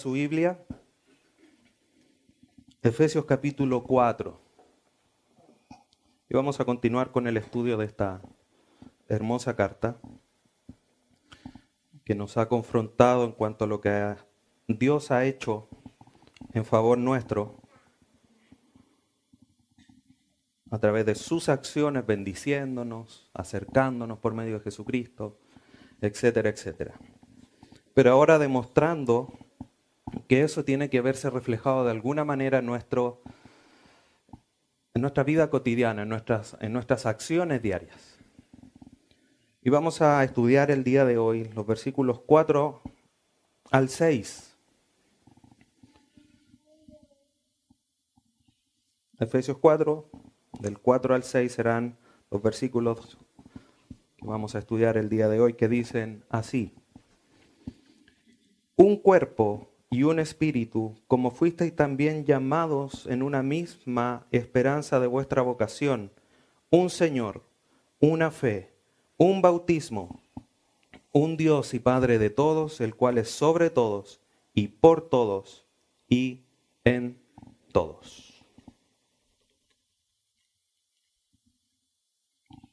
su Biblia? Efesios capítulo 4. Y vamos a continuar con el estudio de esta hermosa carta que nos ha confrontado en cuanto a lo que Dios ha hecho en favor nuestro a través de sus acciones, bendiciéndonos, acercándonos por medio de Jesucristo, etcétera, etcétera. Pero ahora demostrando que eso tiene que verse reflejado de alguna manera en, nuestro, en nuestra vida cotidiana, en nuestras, en nuestras acciones diarias. Y vamos a estudiar el día de hoy los versículos 4 al 6 Efesios 4, del 4 al 6 serán los versículos que vamos a estudiar el día de hoy que dicen así. Un cuerpo y un espíritu, como fuisteis también llamados en una misma esperanza de vuestra vocación, un Señor, una fe, un bautismo, un Dios y Padre de todos, el cual es sobre todos y por todos y en todos.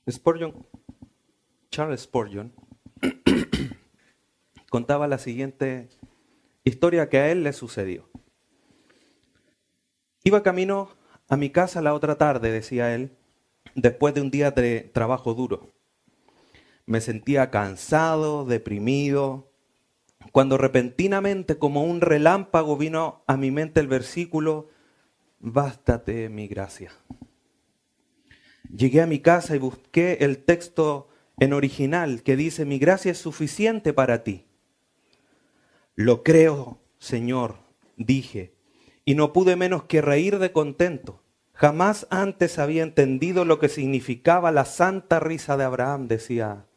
Spurgeon, Charles Spurgeon, contaba la siguiente historia que a él le sucedió. Iba camino a mi casa la otra tarde, decía él, después de un día de trabajo duro. Me sentía cansado, deprimido, cuando repentinamente como un relámpago vino a mi mente el versículo, bástate mi gracia. Llegué a mi casa y busqué el texto en original que dice, mi gracia es suficiente para ti. Lo creo, Señor, dije, y no pude menos que reír de contento. Jamás antes había entendido lo que significaba la santa risa de Abraham, decía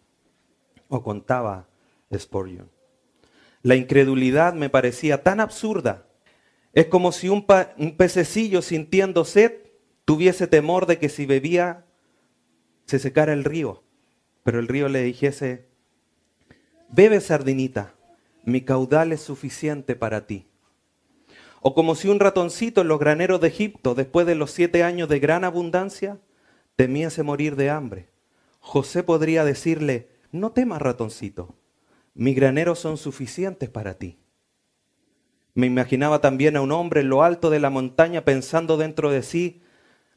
o contaba Spurgeon. La incredulidad me parecía tan absurda. Es como si un, un pececillo sintiendo sed tuviese temor de que si bebía se secara el río, pero el río le dijese, bebe sardinita, mi caudal es suficiente para ti. O como si un ratoncito en los graneros de Egipto, después de los siete años de gran abundancia, temiese morir de hambre. José podría decirle, no temas ratoncito, mis graneros son suficientes para ti. Me imaginaba también a un hombre en lo alto de la montaña pensando dentro de sí,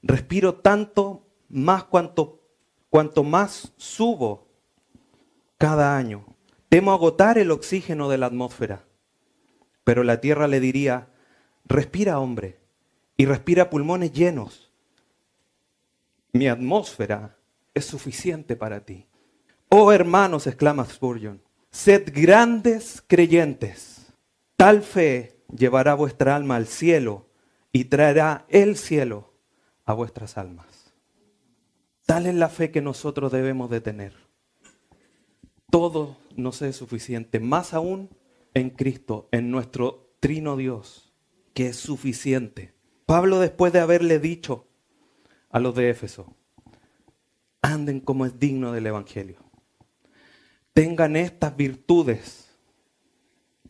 Respiro tanto más cuanto, cuanto más subo cada año. Temo agotar el oxígeno de la atmósfera. Pero la tierra le diría, respira hombre, y respira pulmones llenos. Mi atmósfera es suficiente para ti. Oh hermanos, exclama Spurgeon, sed grandes creyentes. Tal fe llevará vuestra alma al cielo y traerá el cielo a vuestras almas. Tal es la fe que nosotros debemos de tener. Todo nos es suficiente, más aún en Cristo, en nuestro trino Dios, que es suficiente. Pablo después de haberle dicho a los de Éfeso, anden como es digno del Evangelio. Tengan estas virtudes,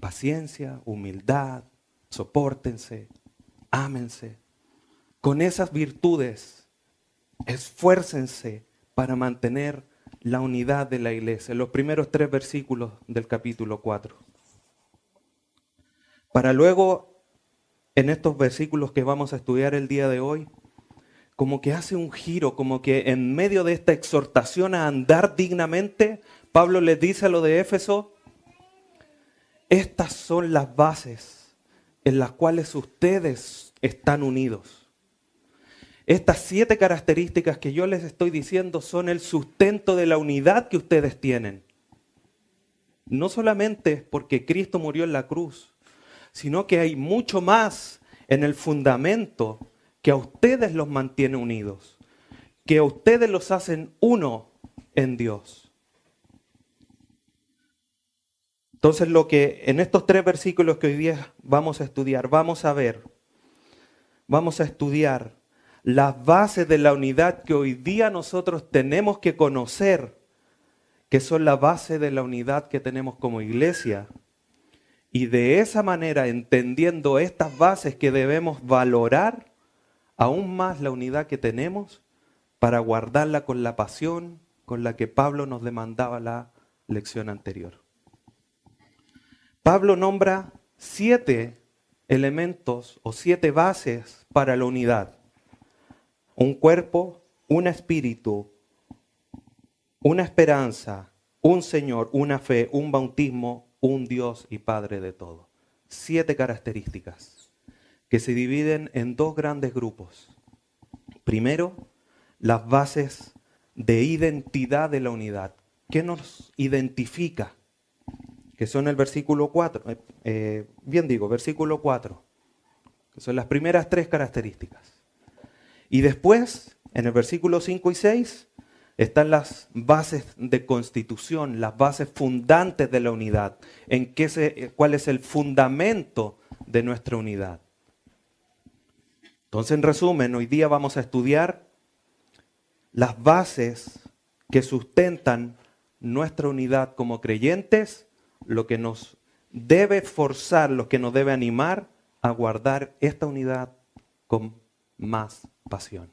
paciencia, humildad, soportense, ámense, con esas virtudes, esfuércense para mantener la unidad de la iglesia. Los primeros tres versículos del capítulo 4. Para luego, en estos versículos que vamos a estudiar el día de hoy, como que hace un giro, como que en medio de esta exhortación a andar dignamente, Pablo les dice a lo de Éfeso, estas son las bases en las cuales ustedes están unidos. Estas siete características que yo les estoy diciendo son el sustento de la unidad que ustedes tienen. No solamente porque Cristo murió en la cruz, sino que hay mucho más en el fundamento que a ustedes los mantiene unidos, que a ustedes los hacen uno en Dios. Entonces lo que en estos tres versículos que hoy día vamos a estudiar, vamos a ver, vamos a estudiar las bases de la unidad que hoy día nosotros tenemos que conocer, que son la base de la unidad que tenemos como iglesia Y de esa manera, entendiendo estas bases que debemos valorar aún más la unidad que tenemos para guardarla con la pasión con la que Pablo nos demandaba la lección anterior. Pablo nombra siete elementos o siete bases para la unidad. Un cuerpo, un espíritu, una esperanza, un Señor, una fe, un bautismo, un Dios y Padre de todo. Siete características que se dividen en dos grandes grupos. Primero, las bases de identidad de la unidad. ¿Qué nos identifica? Que son el versículo 4, eh, eh, bien digo, versículo 4, que son las primeras tres características. Y después, en el versículo 5 y 6, están las bases de constitución, las bases fundantes de la unidad, en qué se, cuál es el fundamento de nuestra unidad. Entonces, en resumen, hoy día vamos a estudiar las bases que sustentan nuestra unidad como creyentes, lo que nos debe forzar, lo que nos debe animar a guardar esta unidad con más pasión.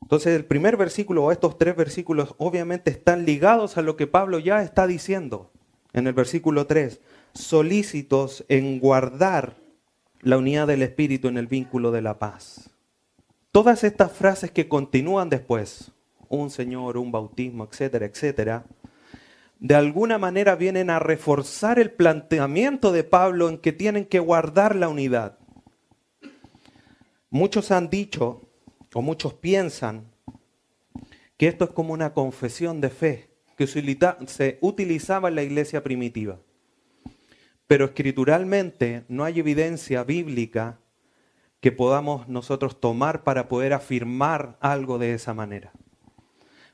Entonces el primer versículo o estos tres versículos obviamente están ligados a lo que Pablo ya está diciendo en el versículo 3, solícitos en guardar la unidad del Espíritu en el vínculo de la paz. Todas estas frases que continúan después, un Señor, un bautismo, etcétera, etcétera, de alguna manera vienen a reforzar el planteamiento de Pablo en que tienen que guardar la unidad. Muchos han dicho o muchos piensan que esto es como una confesión de fe que se utilizaba en la iglesia primitiva. Pero escrituralmente no hay evidencia bíblica que podamos nosotros tomar para poder afirmar algo de esa manera.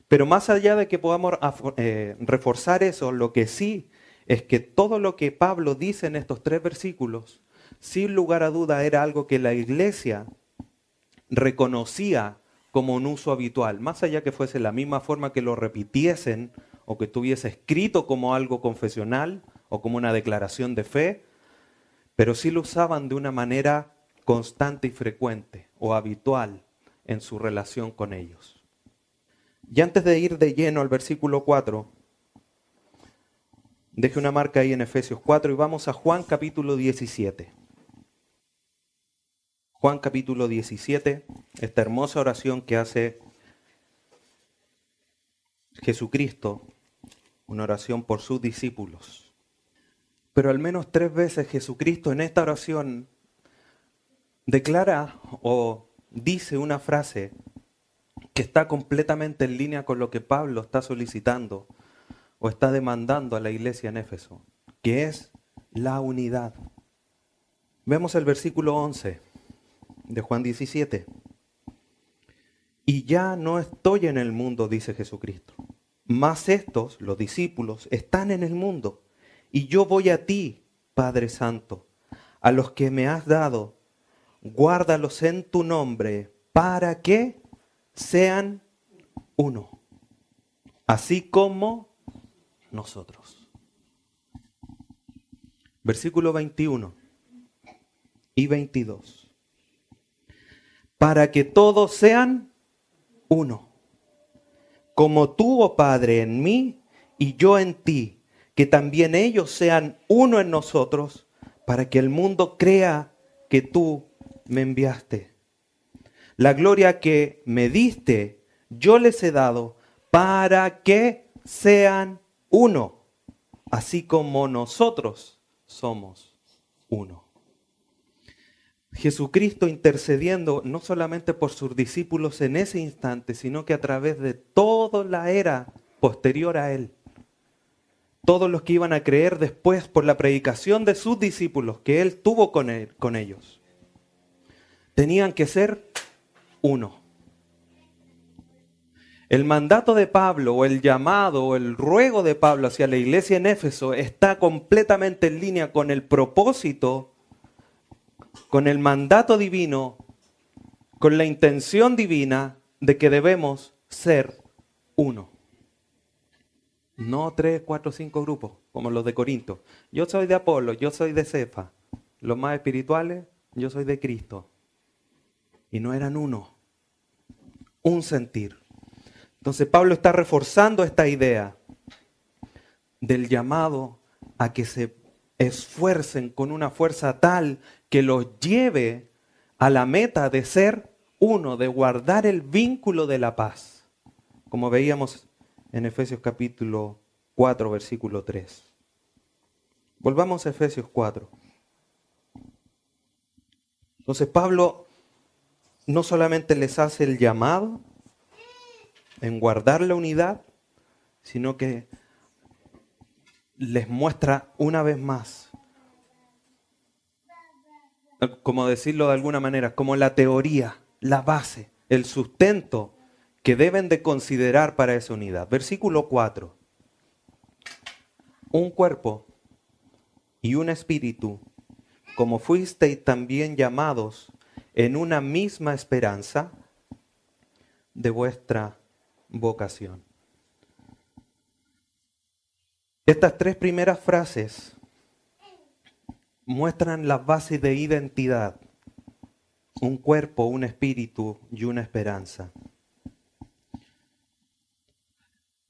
Pero más allá de que podamos eh, reforzar eso, lo que sí es que todo lo que Pablo dice en estos tres versículos, sin lugar a duda era algo que la iglesia reconocía como un uso habitual, más allá que fuese la misma forma que lo repitiesen o que estuviese escrito como algo confesional o como una declaración de fe, pero sí lo usaban de una manera constante y frecuente o habitual en su relación con ellos. Y antes de ir de lleno al versículo 4, deje una marca ahí en Efesios 4 y vamos a Juan capítulo 17. Juan capítulo 17, esta hermosa oración que hace Jesucristo, una oración por sus discípulos. Pero al menos tres veces Jesucristo en esta oración declara o dice una frase que está completamente en línea con lo que Pablo está solicitando o está demandando a la iglesia en Éfeso, que es la unidad. Vemos el versículo 11 de Juan 17. Y ya no estoy en el mundo, dice Jesucristo. Mas estos, los discípulos, están en el mundo. Y yo voy a ti, Padre Santo, a los que me has dado, guárdalos en tu nombre, para que sean uno, así como nosotros. Versículo 21 y 22 para que todos sean uno. Como tú, oh Padre, en mí y yo en ti, que también ellos sean uno en nosotros, para que el mundo crea que tú me enviaste. La gloria que me diste, yo les he dado, para que sean uno, así como nosotros somos uno. Jesucristo intercediendo no solamente por sus discípulos en ese instante, sino que a través de toda la era posterior a él. Todos los que iban a creer después por la predicación de sus discípulos que él tuvo con, ellos, tenían que ser uno. El mandato de Pablo o el llamado o el ruego de Pablo hacia la iglesia en Éfeso está completamente en línea con el propósito con el mandato divino, con la intención divina de que debemos ser uno. No tres, cuatro, cinco grupos, como los de Corinto. Yo soy de Apolo, yo soy de Cefa. Los más espirituales, yo soy de Cristo. Y no eran uno, un sentir. Entonces Pablo está reforzando esta idea del llamado a que se esfuercen con una fuerza tal que los lleve a la meta de ser uno, de guardar el vínculo de la paz, como veíamos en Efesios capítulo 4, versículo 3. Volvamos a Efesios 4. Entonces Pablo no solamente les hace el llamado en guardar la unidad, sino que les muestra una vez más, como decirlo de alguna manera, como la teoría, la base, el sustento que deben de considerar para esa unidad. Versículo 4. Un cuerpo y un espíritu, como fuisteis también llamados en una misma esperanza de vuestra vocación. Estas tres primeras frases muestran la base de identidad, un cuerpo, un espíritu y una esperanza.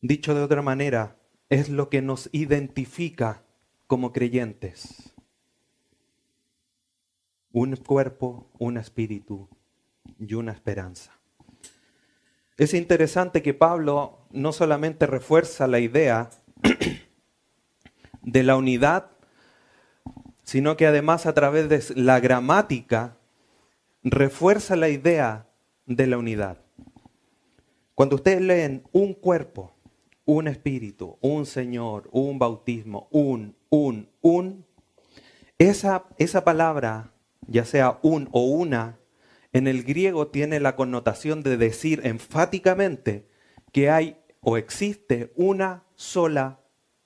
Dicho de otra manera, es lo que nos identifica como creyentes. Un cuerpo, un espíritu y una esperanza. Es interesante que Pablo no solamente refuerza la idea de la unidad, sino que además a través de la gramática refuerza la idea de la unidad. Cuando ustedes leen un cuerpo, un espíritu, un Señor, un bautismo, un, un, un, esa, esa palabra, ya sea un o una, en el griego tiene la connotación de decir enfáticamente que hay o existe una sola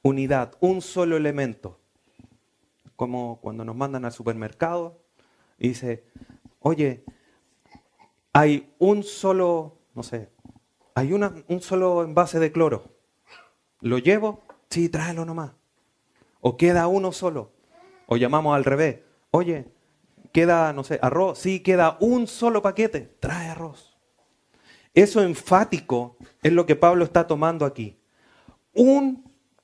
unidad, un solo elemento. Como cuando nos mandan al supermercado y dice, oye, hay un solo, no sé, hay una, un solo envase de cloro. ¿Lo llevo? Sí, tráelo nomás. O queda uno solo. O llamamos al revés. Oye, queda, no sé, arroz. Sí, queda un solo paquete. Trae arroz. Eso enfático es lo que Pablo está tomando aquí. Un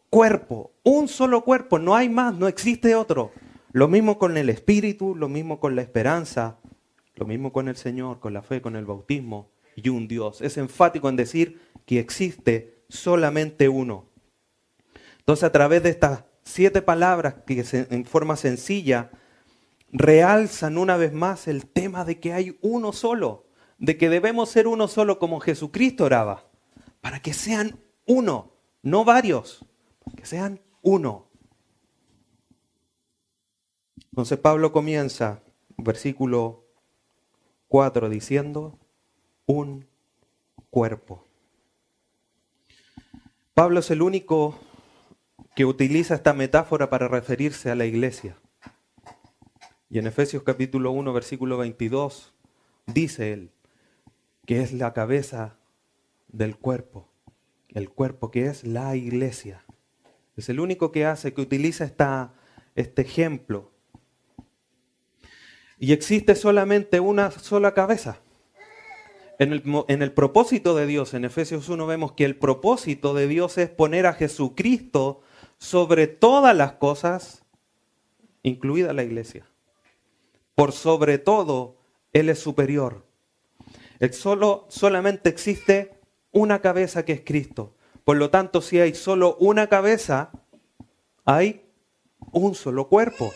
cuerpo, un solo cuerpo, no hay más, no existe otro. Lo mismo con el Espíritu, lo mismo con la esperanza, lo mismo con el Señor, con la fe, con el bautismo y un Dios. Es enfático en decir que existe solamente uno. Entonces a través de estas siete palabras que en forma sencilla realzan una vez más el tema de que hay uno solo, de que debemos ser uno solo como Jesucristo oraba, para que sean uno, no varios que sean uno. Entonces Pablo comienza, versículo 4, diciendo, un cuerpo. Pablo es el único que utiliza esta metáfora para referirse a la iglesia. Y en Efesios capítulo 1, versículo 22, dice él que es la cabeza del cuerpo, el cuerpo que es la iglesia. Es el único que hace, que utiliza este ejemplo. Y existe solamente una sola cabeza. En el, en el, propósito de Dios, en Efesios 1 vemos que el propósito de Dios es poner a Jesucristo sobre todas las cosas, incluida la iglesia. Por sobre todo, Él es superior. El solo, solamente existe una cabeza que es Cristo. Por lo tanto, si hay solo una cabeza, hay un solo cuerpo.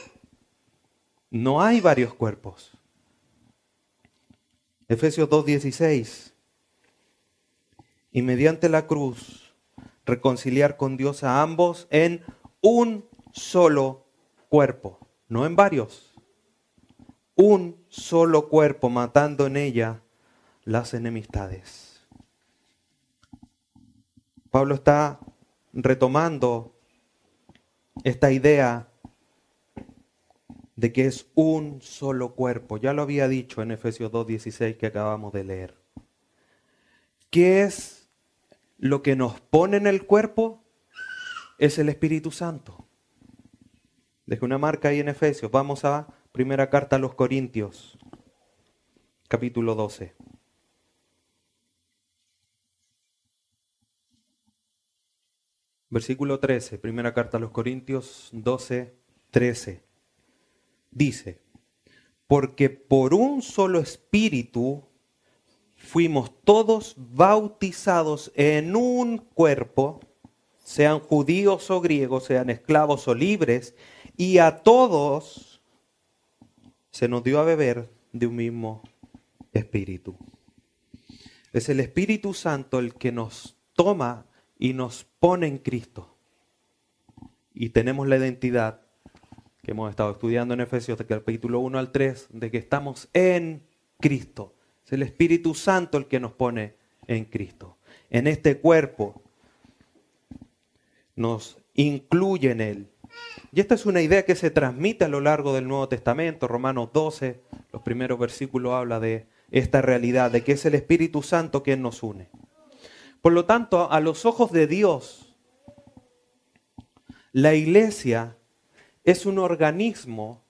No hay varios cuerpos. Efesios 2.16. Y mediante la cruz reconciliar con Dios a ambos en un solo cuerpo, no en varios. Un solo cuerpo, matando en ella las enemistades. Pablo está retomando esta idea de que es un solo cuerpo. Ya lo había dicho en Efesios 2.16 que acabamos de leer. ¿Qué es lo que nos pone en el cuerpo? es el Espíritu Santo. Deje una marca ahí en Efesios. Vamos a primera carta a los Corintios, capítulo 12. Versículo 13, primera carta a los Corintios 12, 13. Dice, porque por un solo espíritu fuimos todos bautizados en un cuerpo, sean judíos o griegos, sean esclavos o libres, y a todos se nos dio a beber de un mismo espíritu. Es el Espíritu Santo el que nos toma y nos pone en Cristo. Y tenemos la identidad que hemos estado estudiando en Efesios, de capítulo 1 al 3, de que estamos en Cristo. Es el Espíritu Santo el que nos pone en Cristo. En este cuerpo nos incluye en Él. Y esta es una idea que se transmite a lo largo del Nuevo Testamento. Romanos 12, los primeros versículos habla de esta realidad, de que es el Espíritu Santo quien nos une. Por lo tanto, a los ojos de Dios, la iglesia es un organismo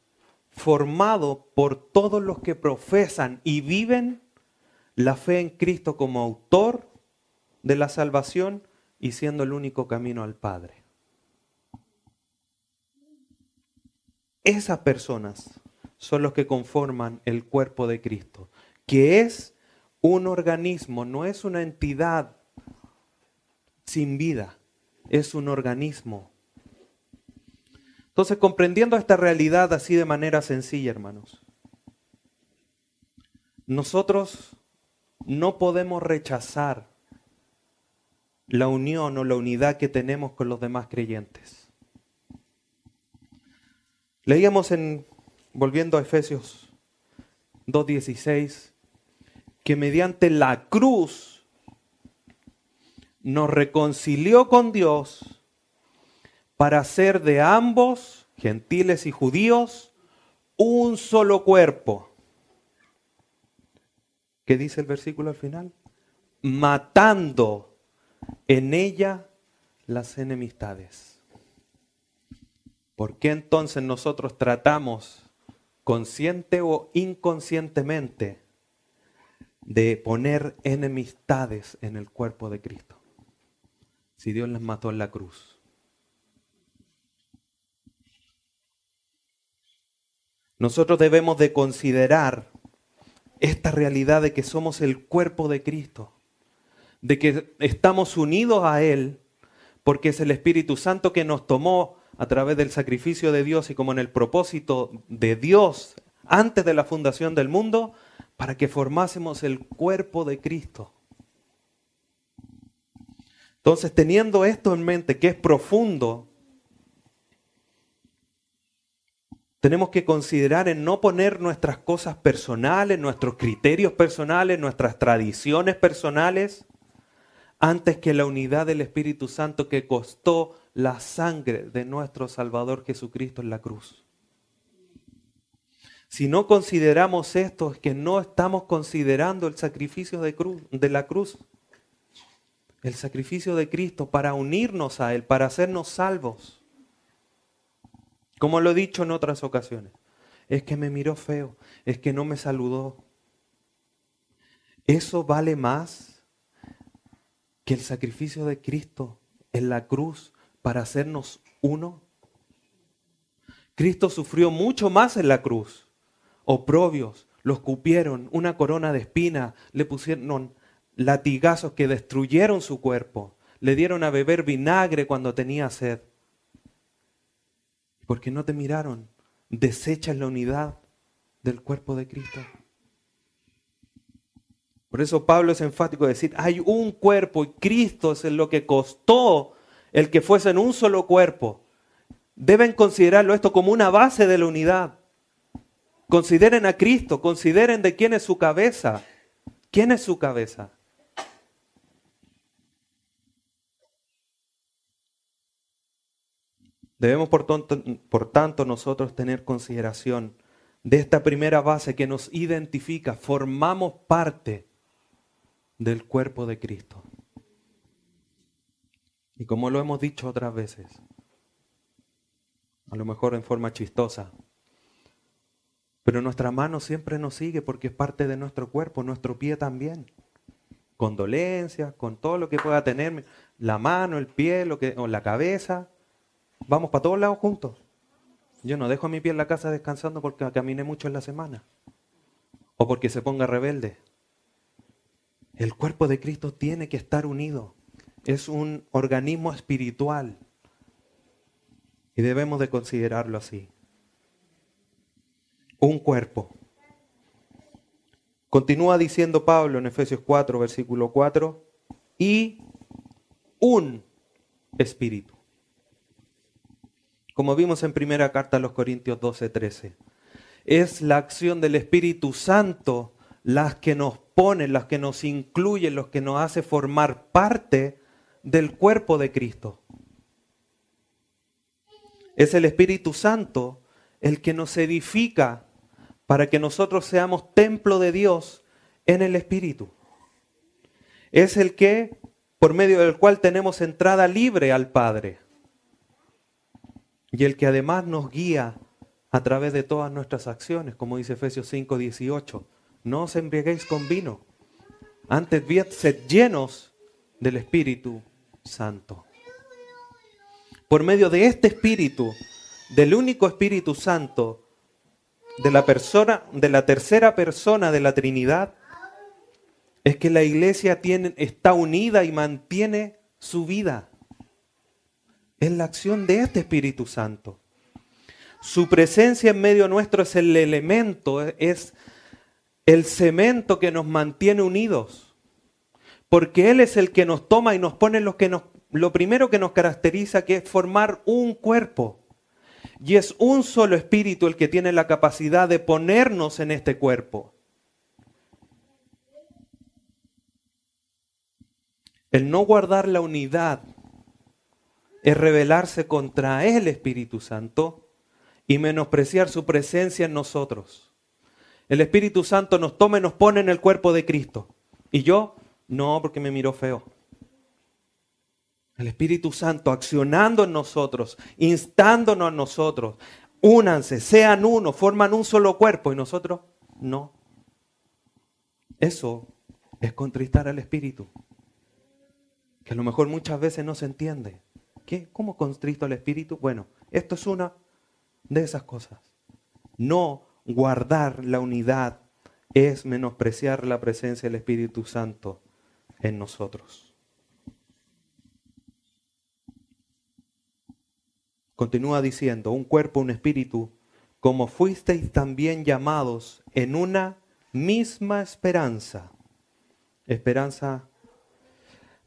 formado por todos los que profesan y viven la fe en Cristo como autor de la salvación y siendo el único camino al Padre. Esas personas son los que conforman el cuerpo de Cristo, que es un organismo, no es una entidad sin vida, es un organismo entonces, comprendiendo esta realidad así de manera sencilla, hermanos, nosotros no podemos rechazar la unión o la unidad que tenemos con los demás creyentes. Leíamos en, volviendo a Efesios 2.16, que mediante la cruz nos reconcilió con Dios para hacer de ambos, gentiles y judíos, un solo cuerpo. ¿Qué dice el versículo al final? Matando en ella las enemistades. ¿Por qué entonces nosotros tratamos consciente o inconscientemente de poner enemistades en el cuerpo de Cristo? Si Dios les mató en la cruz. Nosotros debemos de considerar esta realidad de que somos el cuerpo de Cristo, de que estamos unidos a Él, porque es el Espíritu Santo que nos tomó a través del sacrificio de Dios y como en el propósito de Dios antes de la fundación del mundo, para que formásemos el cuerpo de Cristo. Entonces, teniendo esto en mente, que es profundo, tenemos que considerar en no poner nuestras cosas personales, nuestros criterios personales, nuestras tradiciones personales, antes que la unidad del Espíritu Santo que costó la sangre de nuestro Salvador Jesucristo en la cruz. Si no consideramos esto, es que no estamos considerando el sacrificio de, de la cruz. El sacrificio de Cristo para unirnos a Él, para hacernos salvos. Como lo he dicho en otras ocasiones. Es que me miró feo, es que no me saludó. Eso vale más que el sacrificio de Cristo en la cruz para hacernos uno. Cristo sufrió mucho más en la cruz. Oprobios, los cupieron, una corona de espina, le pusieron latigazos que destruyeron su cuerpo, le dieron a beber vinagre cuando tenía sed porque no te miraron, desechas la unidad del cuerpo de Cristo. Por eso Pablo es enfático de decir, hay un cuerpo y Cristo es lo que costó el que fuesen un solo cuerpo. Deben considerarlo esto como una base de la unidad. Consideren a Cristo, consideren de quién es su cabeza. ¿Quién es su cabeza? Debemos, por tanto, nosotros tener consideración de esta primera base que nos identifica. Formamos parte del cuerpo de Cristo. Y como lo hemos dicho otras veces, a lo mejor en forma chistosa, pero nuestra mano siempre nos sigue porque es parte de nuestro cuerpo, nuestro pie también. Con dolencias, con todo lo que pueda tener, la mano, el pie, lo que, o la cabeza. Vamos para todos lados juntos. Yo no dejo a mi pie en la casa descansando porque caminé mucho en la semana. O porque se ponga rebelde. El cuerpo de Cristo tiene que estar unido. Es un organismo espiritual. Y debemos de considerarlo así un cuerpo. Continúa diciendo Pablo en Efesios 4, versículo 4, y un espíritu. Como vimos en primera carta a los Corintios 12, 13. Es la acción del Espíritu Santo las que nos pone, las que nos incluye, los que nos hace formar parte del cuerpo de Cristo. Es el Espíritu Santo el que nos edifica para que nosotros seamos templo de Dios en el Espíritu. Es el que, por medio del cual tenemos entrada libre al Padre. Y el que además nos guía a través de todas nuestras acciones, como dice Efesios 5, 18. No os embriaguéis con vino, antes bien sed llenos del Espíritu Santo. Por medio de este Espíritu, del único Espíritu Santo, de la persona, de la tercera persona de la Trinidad, es que la iglesia tiene, está unida y mantiene su vida. Es la acción de este Espíritu Santo. Su presencia en medio nuestro es el elemento, es el cemento que nos mantiene unidos. Porque Él es el que nos toma y nos pone lo, que nos, lo primero que nos caracteriza, que es formar un cuerpo. Y es un solo espíritu el que tiene la capacidad de ponernos en este cuerpo. El no guardar la unidad es rebelarse contra el Espíritu Santo y menospreciar su presencia en nosotros. El Espíritu Santo nos toma y nos pone en el cuerpo de Cristo. Y yo, no, porque me miró feo. El Espíritu Santo accionando en nosotros, instándonos a nosotros. Únanse, sean uno, forman un solo cuerpo y nosotros no. Eso es contristar al Espíritu. Que a lo mejor muchas veces no se entiende. ¿Qué? ¿Cómo contristo al Espíritu? Bueno, esto es una de esas cosas. No guardar la unidad es menospreciar la presencia del Espíritu Santo en nosotros. Continúa diciendo, un cuerpo, un espíritu, como fuisteis también llamados en una misma esperanza, esperanza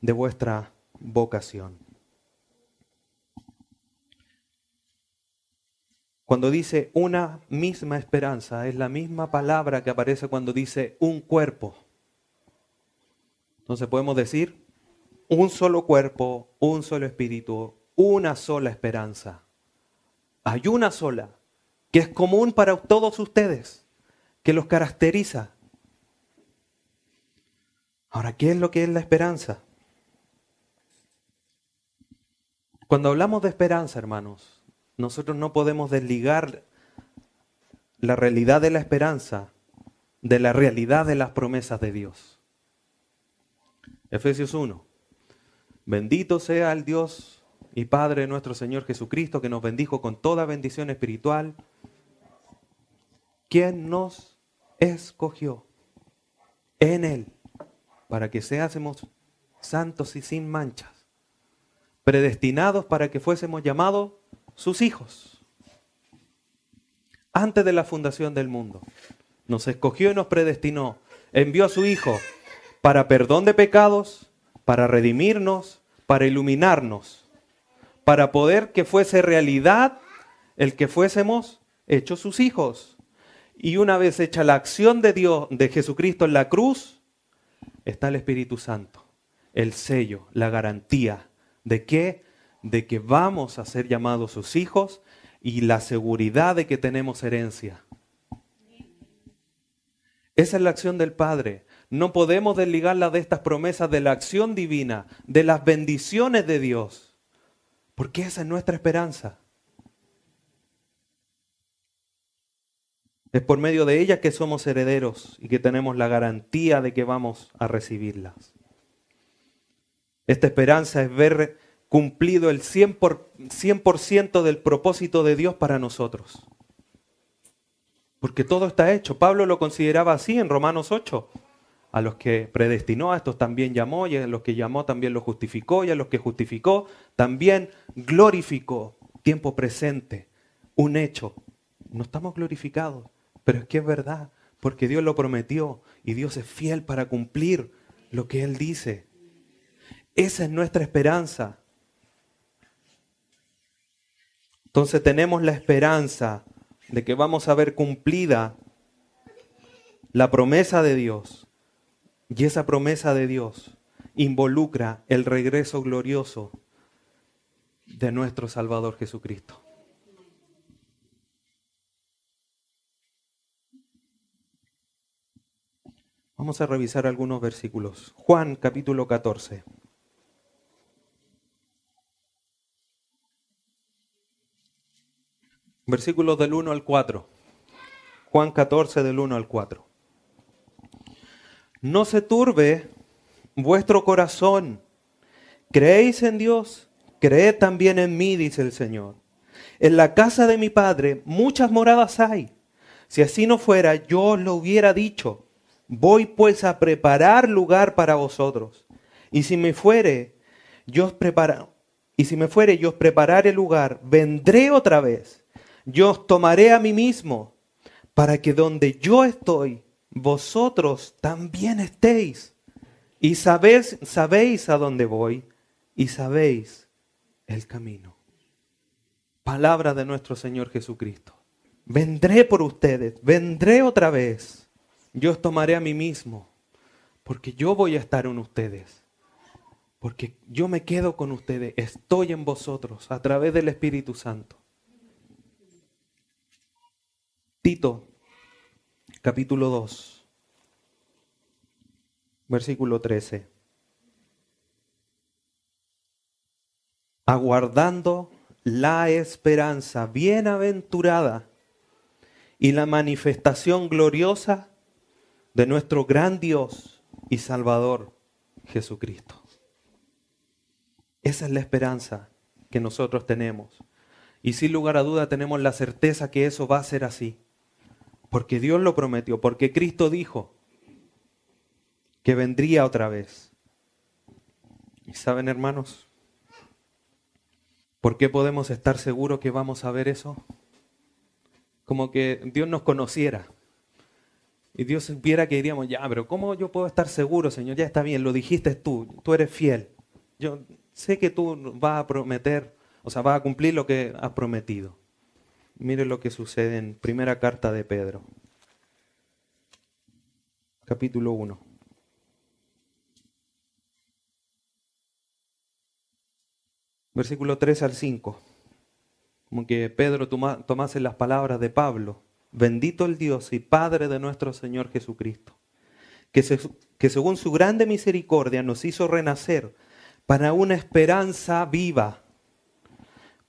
de vuestra vocación. Cuando dice una misma esperanza, es la misma palabra que aparece cuando dice un cuerpo. Entonces podemos decir un solo cuerpo, un solo espíritu, una sola esperanza. Hay una sola, que es común para todos ustedes, que los caracteriza. Ahora, ¿qué es lo que es la esperanza? Cuando hablamos de esperanza, hermanos, nosotros no podemos desligar la realidad de la esperanza de la realidad de las promesas de Dios. Efesios 1. Bendito sea el Dios y Padre nuestro Señor Jesucristo, que nos bendijo con toda bendición espiritual, quien nos escogió en Él para que seásemos santos y sin manchas, predestinados para que fuésemos llamados sus hijos. Antes de la fundación del mundo, nos escogió y nos predestinó, envió a su Hijo para perdón de pecados, para redimirnos, para iluminarnos para poder que fuese realidad el que fuésemos hechos sus hijos. Y una vez hecha la acción de Dios, de Jesucristo en la cruz, está el Espíritu Santo, el sello, la garantía de que de que vamos a ser llamados sus hijos y la seguridad de que tenemos herencia. Esa es la acción del Padre. no podemos desligarla de estas promesas de la acción divina, de las bendiciones de Dios, porque esa es nuestra esperanza. Es por medio de ella que somos herederos y que tenemos la garantía de que vamos a recibirlas. Esta esperanza es ver cumplido el 100%, del propósito de Dios para nosotros. Porque todo está hecho. Pablo lo consideraba así en Romanos 8. A los que predestinó, a estos también llamó, y a los que llamó también los justificó, y a los que justificó también glorificó. Tiempo presente, un hecho. No estamos glorificados, pero es que es verdad, porque Dios lo prometió y Dios es fiel para cumplir lo que Él dice. Esa es nuestra esperanza. Entonces tenemos la esperanza de que vamos a ver cumplida la promesa de Dios. Y esa promesa de Dios involucra el regreso glorioso de nuestro Salvador Jesucristo. Vamos a revisar algunos versículos. Juan capítulo 14. Versículos del 1 al 4. Juan 14 del 1 al 4. No se turbe vuestro corazón. ¿Creéis en Dios? Creed también en mí, dice el Señor. En la casa de mi Padre muchas moradas hay. Si así no fuera, yo os lo hubiera dicho. Voy pues a preparar lugar para vosotros. Y si me fuere, yo os preparo. Y prepararé lugar, vendré otra vez yo os tomaré a mí mismo, para que donde yo estoy, vosotros también estéis. Y sabéis, sabéis a dónde voy y sabéis el camino. Palabra de nuestro Señor Jesucristo. Vendré por ustedes, vendré otra vez. Yo os tomaré a mí mismo, porque yo voy a estar en ustedes. Porque yo me quedo con ustedes, estoy en vosotros a través del Espíritu Santo. Tito, capítulo 2, versículo 13. Aguardando la esperanza bienaventurada y la manifestación gloriosa de nuestro gran Dios y Salvador Jesucristo. Esa es la esperanza que nosotros tenemos. Y sin lugar a duda tenemos la certeza que eso va a ser así. Porque Dios lo prometió, porque Cristo dijo que vendría otra vez. ¿Y saben, hermanos? ¿Por qué podemos estar seguros que vamos a ver eso? Como que Dios nos conociera. Y Dios supiera que diríamos, ya, pero ¿cómo yo puedo estar seguro, Señor? Ya está bien, lo dijiste tú, tú eres fiel. Yo sé que tú vas a prometer, o sea, vas a cumplir lo que has prometido. Mire lo que sucede en primera carta de Pedro, capítulo 1. Versículo 3 al 5. Como que Pedro tomase las palabras de Pablo. Bendito el Dios y Padre de nuestro Señor Jesucristo, que, que según su grande misericordia nos hizo renacer para una esperanza viva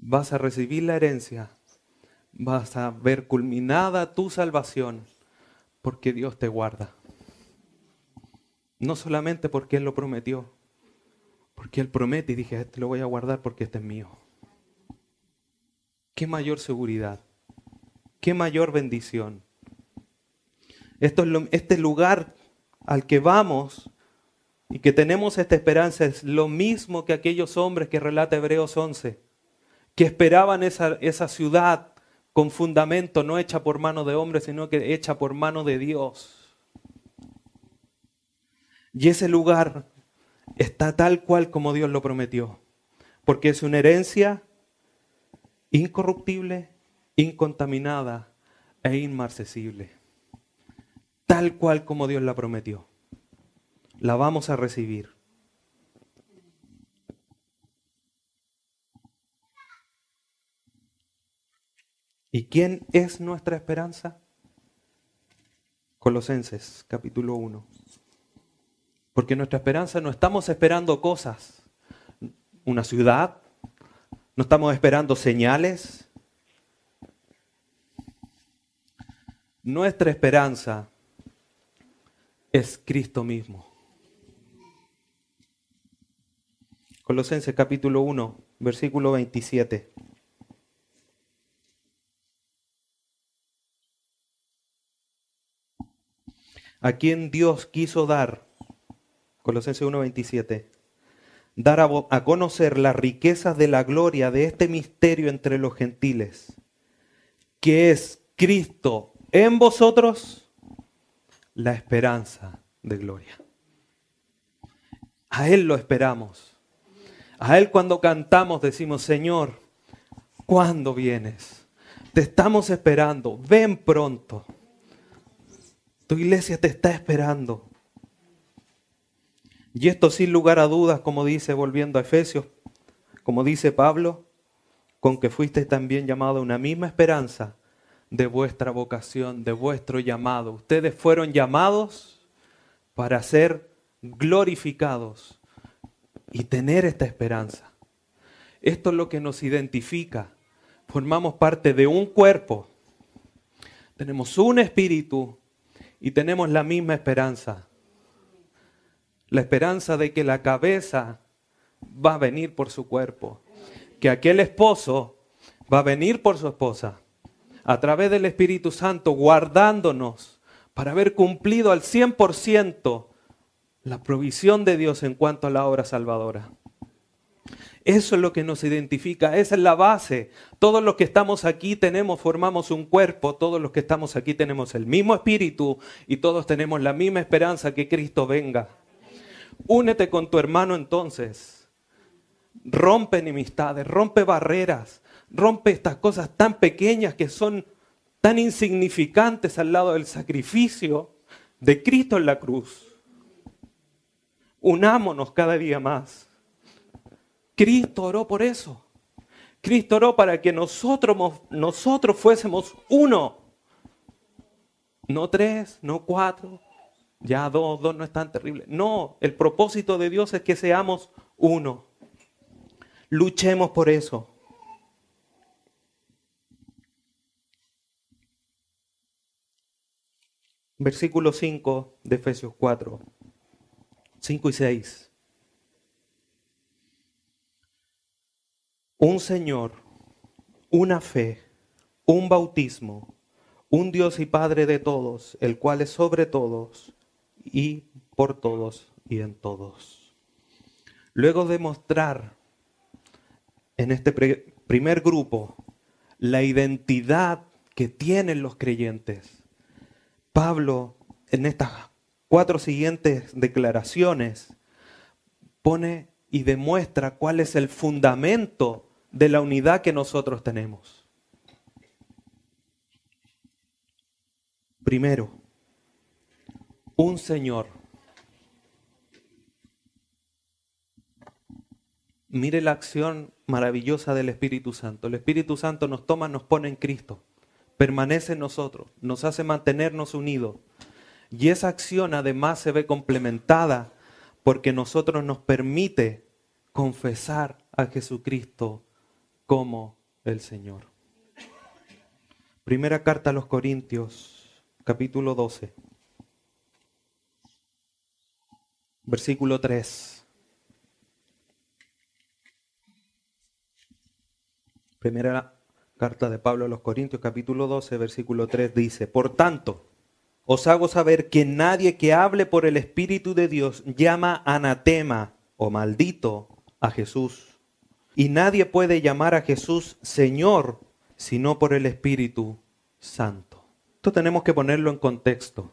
Vas a recibir la herencia, vas a ver culminada tu salvación, porque Dios te guarda. No solamente porque Él lo prometió, porque Él promete y dije, este lo voy a guardar porque este es mío. Qué mayor seguridad, qué mayor bendición. Esto es este lugar al que vamos y que tenemos esta esperanza es lo mismo que aquellos hombres que relata Hebreos 11 que esperaban esa, esa ciudad con fundamento no hecha por mano de hombre, sino que hecha por mano de Dios. Y ese lugar está tal cual como Dios lo prometió, porque es una herencia incorruptible, incontaminada e inmarcesible, tal cual como Dios la prometió. La vamos a recibir. ¿Y quién es nuestra esperanza? Colosenses capítulo 1. Porque nuestra esperanza no estamos esperando cosas, una ciudad, no estamos esperando señales. Nuestra esperanza es Cristo mismo. Colosenses capítulo 1, versículo 27. A quien Dios quiso dar, Colosenses 1:27, dar a, conocer las riquezas de la gloria de este misterio entre los gentiles, que es Cristo en vosotros, la esperanza de gloria. A Él lo esperamos. A Él cuando cantamos decimos, Señor, ¿cuándo vienes? Te estamos esperando, ven pronto. Tu iglesia te está esperando. Y esto sin lugar a dudas, como dice, volviendo a Efesios, como dice Pablo, con que fuiste también llamado a una misma esperanza de vuestra vocación, de vuestro llamado. Ustedes fueron llamados para ser glorificados y tener esta esperanza. Esto es lo que nos identifica. Formamos parte de un cuerpo. Tenemos un espíritu y tenemos la misma esperanza. La esperanza de que la cabeza va a venir por su cuerpo. Que aquel esposo va a venir por su esposa. A través del Espíritu Santo, guardándonos para haber cumplido al 100% la provisión de Dios en cuanto a la obra salvadora. Eso es lo que nos identifica, esa es la base. Todos los que estamos aquí tenemos, formamos un cuerpo, todos los que estamos aquí tenemos el mismo espíritu y todos tenemos la misma esperanza que Cristo venga. Únete con tu hermano entonces. Rompe enemistades, rompe barreras, rompe estas cosas tan pequeñas que son tan insignificantes al lado del sacrificio de Cristo en la cruz. Unámonos cada día más. Cristo oró por eso. Cristo oró para que nosotros, nosotros fuésemos uno. No tres, no cuatro, ya dos, dos no es tan terrible. No, el propósito de Dios es que seamos uno. Luchemos por eso. Versículo 5 de Efesios 4, 5 y 6. Un Señor, una fe, un bautismo, un Dios y Padre de todos, el cual es sobre todos y por todos y en todos. Luego de mostrar en este primer grupo la identidad que tienen los creyentes, Pablo en estas cuatro siguientes declaraciones pone y demuestra cuál es el fundamento de la unidad que nosotros tenemos. Primero, un Señor. Mire la acción maravillosa del Espíritu Santo. El Espíritu Santo nos toma, nos pone en Cristo, permanece en nosotros, nos hace mantenernos unidos. Y esa acción además se ve complementada porque nosotros nos permite confesar a Jesucristo como el Señor. Primera carta a los Corintios, capítulo 12, versículo 3. Primera carta de Pablo a los Corintios, capítulo 12, versículo 3 dice, Por tanto, os hago saber que nadie que hable por el Espíritu de Dios llama anatema o maldito a Jesús y nadie puede llamar a Jesús Señor sino por el Espíritu Santo. Esto tenemos que ponerlo en contexto.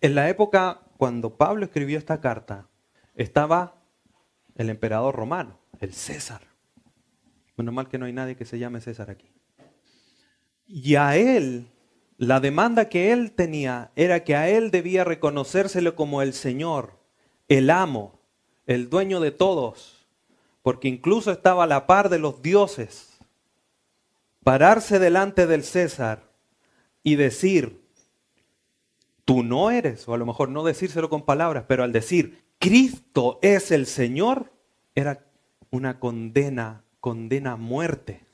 En la época cuando Pablo escribió esta carta, estaba el emperador romano, el César. Menos mal que no hay nadie que se llame César aquí. Y a él, la demanda que él tenía era que a él debía reconocérselo como el Señor, el amo, el dueño de todos, porque incluso estaba a la par de los dioses. Pararse delante del César y decir, tú no eres, o a lo mejor no decírselo con palabras, pero al decir, Cristo es el Señor, era una condena condena a muerte,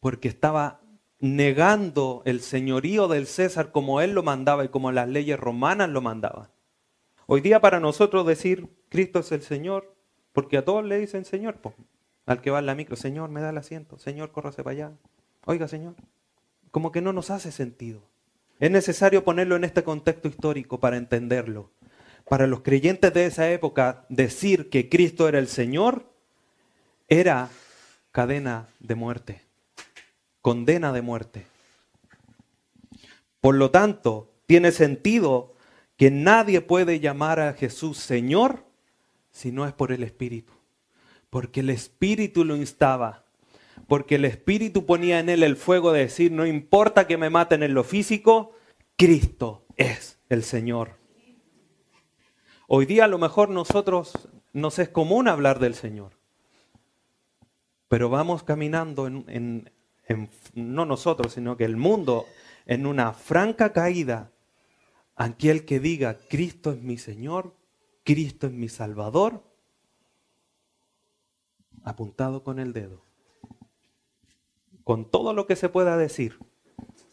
porque estaba negando el señorío del César como él lo mandaba y como las leyes romanas lo mandaban. Hoy día para nosotros decir Cristo es el Señor, porque a todos le dicen Señor, al que va en la micro, Señor, me da el asiento, Señor, córrase para allá, oiga Señor, como que no nos hace sentido. Es necesario ponerlo en este contexto histórico para entenderlo. Para los creyentes de esa época, decir que Cristo era el Señor era cadena de muerte, condena de muerte. Por lo tanto, tiene sentido que nadie puede llamar a Jesús Señor si no es por el Espíritu. Porque el Espíritu lo instaba. Porque el Espíritu ponía en él el fuego de decir, no importa que me maten en lo físico, Cristo es el Señor. Hoy día a lo mejor nosotros nos es común hablar del Señor pero vamos caminando en, no nosotros, sino que el mundo, en una franca caída. Aquel que diga, Cristo es mi Señor, Cristo es mi Salvador, apuntado con el dedo, con todo lo que se pueda decir,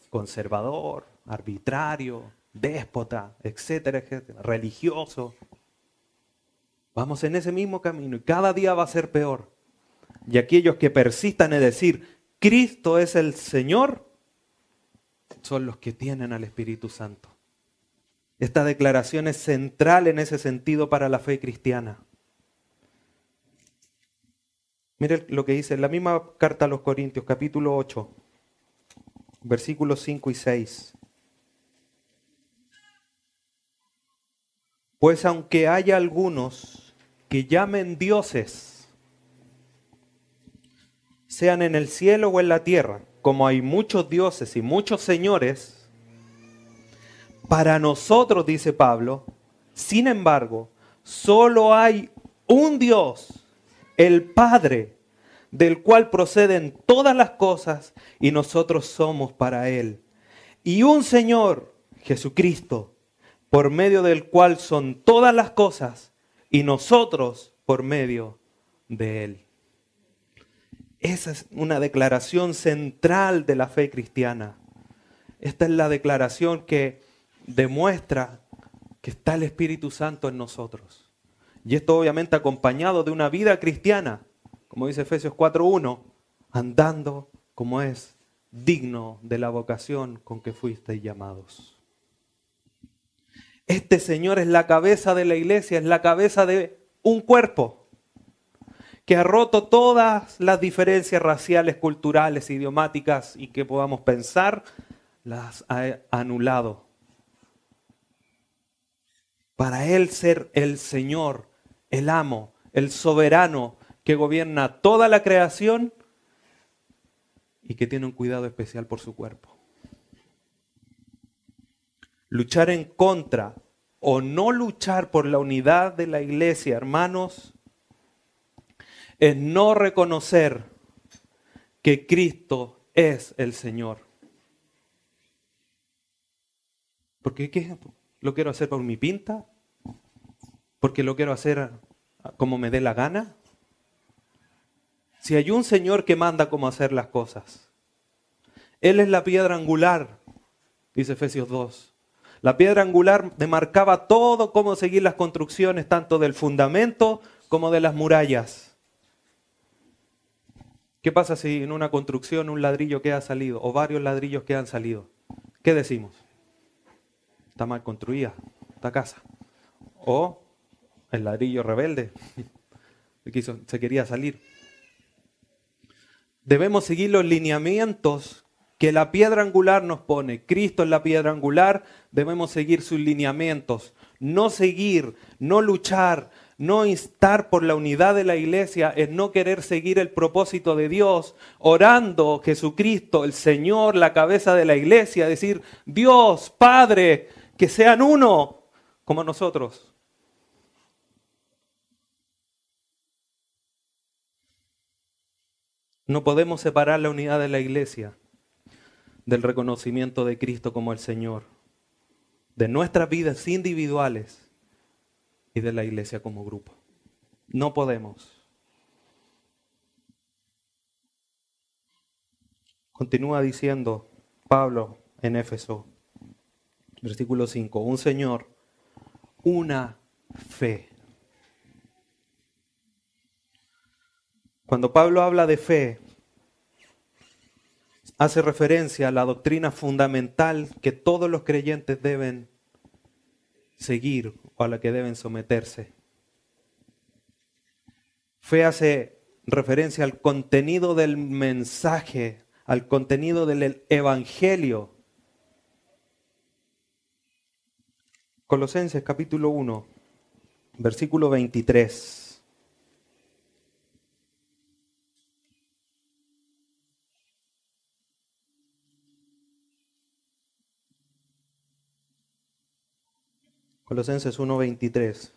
conservador, arbitrario, déspota, etcétera, etcétera, religioso. Vamos en ese mismo camino y cada día va a ser peor y aquellos que persistan en decir, Cristo es el Señor, son los que tienen al Espíritu Santo. Esta declaración es central en ese sentido para la fe cristiana. Mire lo que dice en la misma carta a los Corintios, capítulo 8, versículos 5 y 6. Pues aunque haya algunos que llamen dioses, sean en el cielo o en la tierra, como hay muchos dioses y muchos señores, para nosotros, dice Pablo, sin embargo, solo hay un Dios, el Padre, del cual proceden todas las cosas y nosotros somos para Él. Y un Señor, Jesucristo, por medio del cual son todas las cosas y nosotros por medio de Él. Esa es una declaración central de la fe cristiana. Esta es la declaración que demuestra que está el Espíritu Santo en nosotros. Y esto obviamente acompañado de una vida cristiana, como dice Efesios 4.1, andando como es digno de la vocación con que fuisteis llamados. Este Señor es la cabeza de la iglesia, es la cabeza de un cuerpo que ha roto todas las diferencias raciales, culturales, idiomáticas y que podamos pensar, las ha anulado. Para Él ser el Señor, el amo, el soberano que gobierna toda la creación y que tiene un cuidado especial por su cuerpo. Luchar en contra o no luchar por la unidad de la iglesia, hermanos, es no reconocer que Cristo es el Señor. Porque ¿qué? ¿Lo quiero hacer por mi pinta? ¿Porque lo quiero hacer como me dé la gana? Si hay un Señor que manda cómo hacer las cosas, Él es la piedra angular, dice Efesios 2. La piedra angular demarcaba todo cómo seguir las construcciones, tanto del fundamento como de las murallas. ¿Qué pasa si en una construcción un ladrillo queda salido o varios ladrillos quedan salidos? ¿Qué decimos? Está mal construida esta casa. O el ladrillo rebelde se quería salir. Debemos seguir los lineamientos que la piedra angular nos pone. Cristo es la piedra angular, debemos seguir sus lineamientos. no seguir, no luchar, no instar por la unidad de la iglesia, es no querer seguir el propósito de Dios, orando Jesucristo, el Señor, la cabeza de la iglesia, decir, Dios, Padre, que sean uno como nosotros. No podemos separar la unidad de la iglesia del reconocimiento de Cristo como el Señor, de nuestras vidas individuales y de la iglesia como grupo. No podemos. Continúa diciendo Pablo en Éfeso, versículo 5, un Señor, una fe. Cuando Pablo habla de fe, hace referencia a la doctrina fundamental que todos los creyentes deben seguir o a la que deben someterse. Fe hace referencia al contenido del mensaje, al contenido del Evangelio. Colosenses capítulo 1, versículo 23. Colosenses 1:23.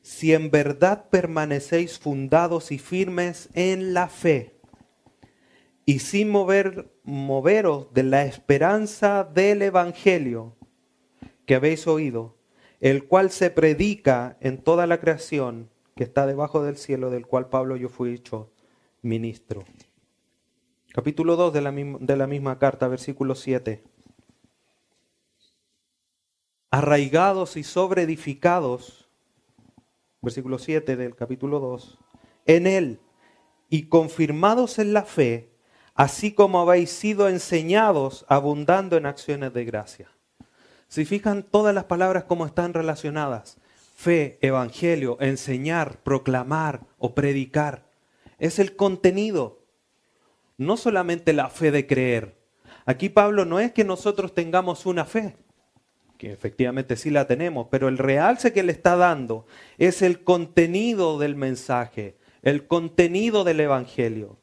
Si en verdad permanecéis fundados y firmes en la fe, y sin mover, moveros de la esperanza del Evangelio que habéis oído, el cual se predica en toda la creación que está debajo del cielo, del cual Pablo yo fui hecho ministro. Capítulo 2 de la, de la misma carta, versículo 7 arraigados y sobreedificados, versículo 7 del capítulo 2, en Él y confirmados en la fe, así como habéis sido enseñados, abundando en acciones de gracia. Si fijan todas las palabras como están relacionadas, fe, evangelio, enseñar, proclamar o predicar, es el contenido, no solamente la fe de creer. Aquí Pablo no es que nosotros tengamos una fe, que efectivamente sí la tenemos, pero el realce que le está dando es el contenido del mensaje, el contenido del Evangelio.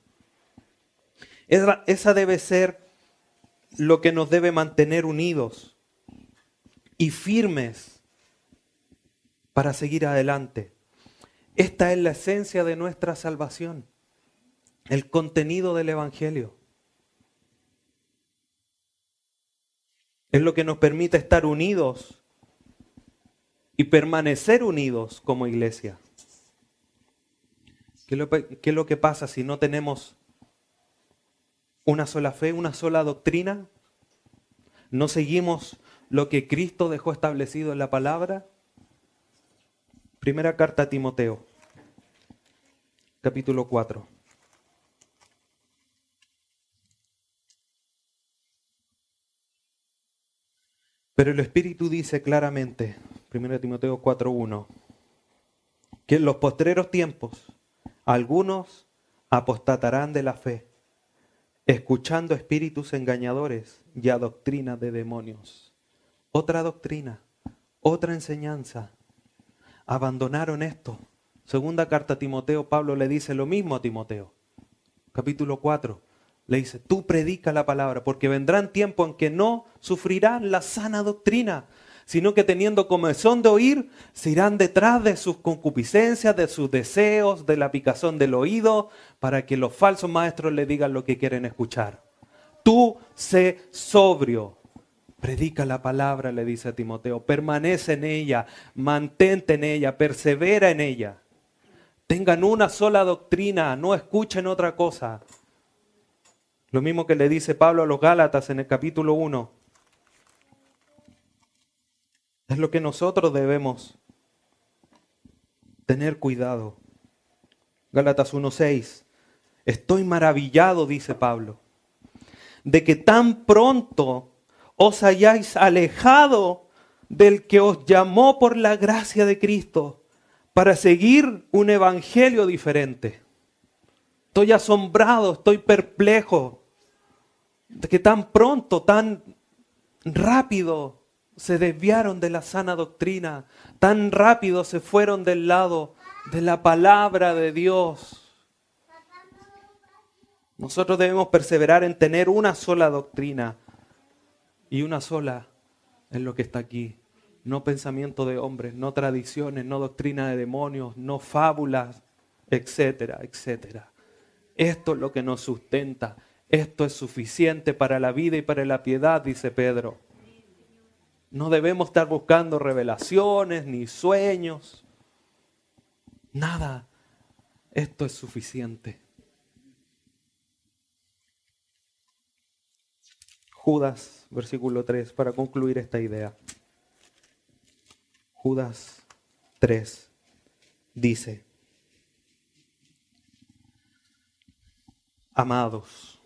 Esa debe ser lo que nos debe mantener unidos y firmes para seguir adelante. Esta es la esencia de nuestra salvación, el contenido del Evangelio. Es lo que nos permite estar unidos y permanecer unidos como iglesia. ¿Qué es, lo, que pasa si no tenemos una sola fe, una sola doctrina? ¿No seguimos lo que Cristo dejó establecido en la palabra? Primera carta a Timoteo, capítulo 4. Pero el Espíritu dice claramente, 1 Timoteo 4.1, que en los postreros tiempos algunos apostatarán de la fe, escuchando espíritus engañadores y a doctrina de demonios. Otra doctrina, otra enseñanza. Abandonaron esto. Segunda carta a Timoteo, Pablo le dice lo mismo a Timoteo. Capítulo 4 le dice, tú predica la palabra, porque vendrán tiempos en que no sufrirán la sana doctrina, sino que teniendo comezón de oír, se irán detrás de sus concupiscencias, de sus deseos, de la picazón del oído, para que los falsos maestros le digan lo que quieren escuchar. Tú sé sobrio, predica la palabra, le dice a Timoteo, permanece en ella, mantente en ella, persevera en ella. Tengan una sola doctrina, no escuchen otra cosa. Lo mismo que le dice Pablo a los Gálatas en el capítulo 1. Es lo que nosotros debemos tener cuidado. Gálatas 1.6. Estoy maravillado, dice Pablo, de que tan pronto os hayáis alejado del que os llamó por la gracia de Cristo para seguir un evangelio diferente. Estoy asombrado, estoy perplejo de que tan pronto, tan rápido se desviaron de la sana doctrina, tan rápido se fueron del lado de la palabra de Dios. Nosotros debemos perseverar en tener una sola doctrina y una sola en lo que está aquí. No pensamiento de hombres, no tradiciones, no doctrina de demonios, no fábulas, etcétera, etcétera. Esto es lo que nos sustenta. Esto es suficiente para la vida y para la piedad, dice Pedro. No debemos estar buscando revelaciones ni sueños. Nada. Esto es suficiente. Judas, versículo 3, para concluir esta idea. Judas 3 dice, amados,